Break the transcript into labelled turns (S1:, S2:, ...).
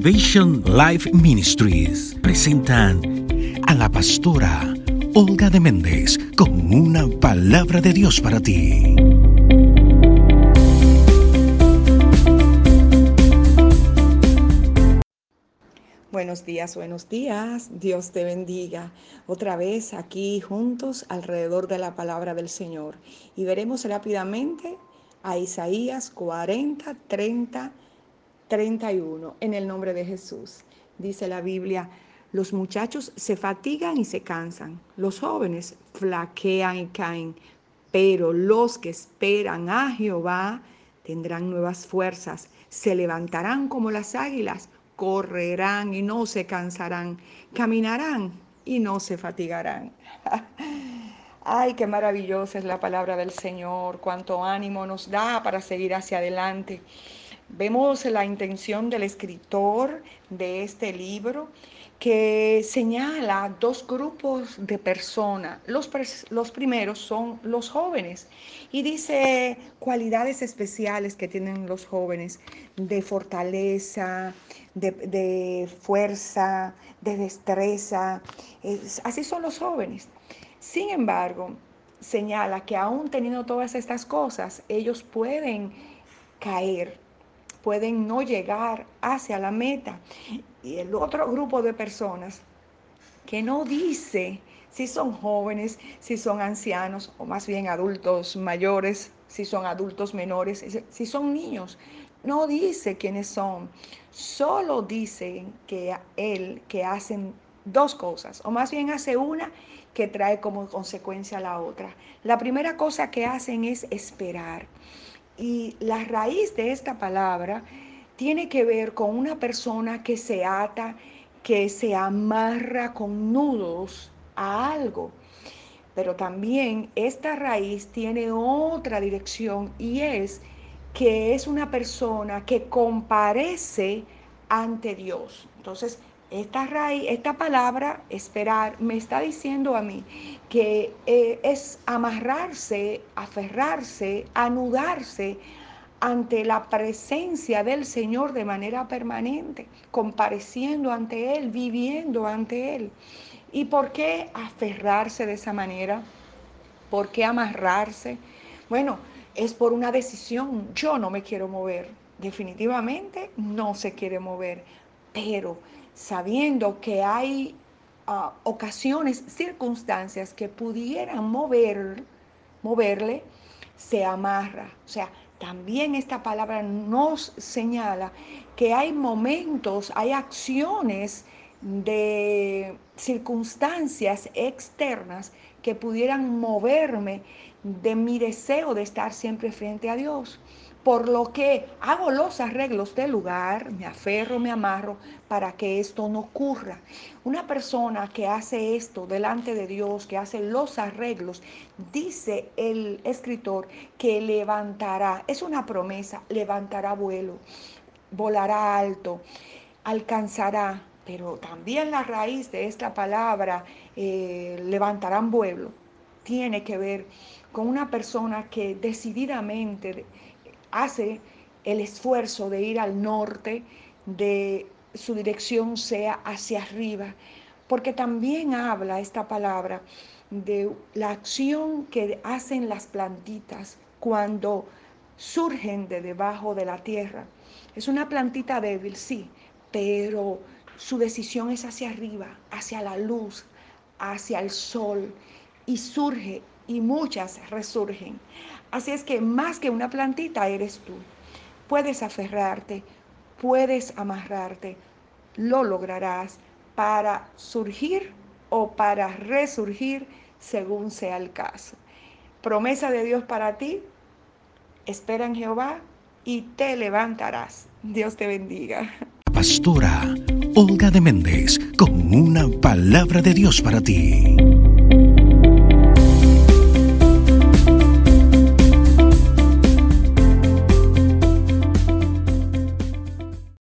S1: Activation Life Ministries presentan a la pastora Olga de Méndez con una palabra de Dios para ti.
S2: Buenos días, buenos días. Dios te bendiga. Otra vez aquí juntos alrededor de la palabra del Señor. Y veremos rápidamente a Isaías 40, 30, 31. En el nombre de Jesús. Dice la Biblia, los muchachos se fatigan y se cansan. Los jóvenes flaquean y caen. Pero los que esperan a Jehová tendrán nuevas fuerzas. Se levantarán como las águilas correrán y no se cansarán, caminarán y no se fatigarán. Ay, qué maravillosa es la palabra del Señor, cuánto ánimo nos da para seguir hacia adelante. Vemos la intención del escritor de este libro que señala dos grupos de personas. Los, los, primeros son los jóvenes y dice cualidades especiales que tienen los jóvenes de fortaleza, de, de fuerza, de destreza. así son los jóvenes. Sin embargo, señala que aún teniendo todas estas cosas, ellos pueden caer, pueden no llegar hacia la meta. Y el otro grupo de personas que no dice si son jóvenes, si son ancianos o más bien adultos mayores, si son adultos menores, si son niños. No dice quiénes son, solo dice que él que hacen dos cosas, o más bien hace una que trae como consecuencia la otra. La primera cosa que hacen es esperar. Y la raíz de esta palabra tiene que ver con una persona que se ata, que se amarra con nudos a algo. Pero también esta raíz tiene otra dirección y es que es una persona que comparece ante Dios. Entonces, esta raíz, esta palabra, esperar, me está diciendo a mí que eh, es amarrarse, aferrarse, anudarse ante la presencia del Señor de manera permanente, compareciendo ante Él, viviendo ante Él. ¿Y por qué aferrarse de esa manera? ¿Por qué amarrarse? Bueno, es por una decisión. Yo no me quiero mover. Definitivamente no se quiere mover. Pero sabiendo que hay ah, ocasiones, circunstancias que pudieran mover, moverle, se amarra. O sea, también esta palabra nos señala que hay momentos, hay acciones de circunstancias externas que pudieran moverme de mi deseo de estar siempre frente a Dios por lo que hago los arreglos del lugar, me aferro, me amarro para que esto no ocurra. Una persona que hace esto delante de Dios, que hace los arreglos, dice el escritor que levantará, es una promesa, levantará vuelo, volará alto, alcanzará, pero también la raíz de esta palabra, eh, levantarán vuelo, tiene que ver con una persona que decididamente hace el esfuerzo de ir al norte, de su dirección sea hacia arriba, porque también habla esta palabra de la acción que hacen las plantitas cuando surgen de debajo de la tierra. Es una plantita débil, sí, pero su decisión es hacia arriba, hacia la luz, hacia el sol, y surge y muchas resurgen. Así es que más que una plantita eres tú. Puedes aferrarte, puedes amarrarte, lo lograrás para surgir o para resurgir según sea el caso. Promesa de Dios para ti, espera en Jehová y te levantarás. Dios te bendiga.
S1: Pastora Olga de Méndez con una palabra de Dios para ti.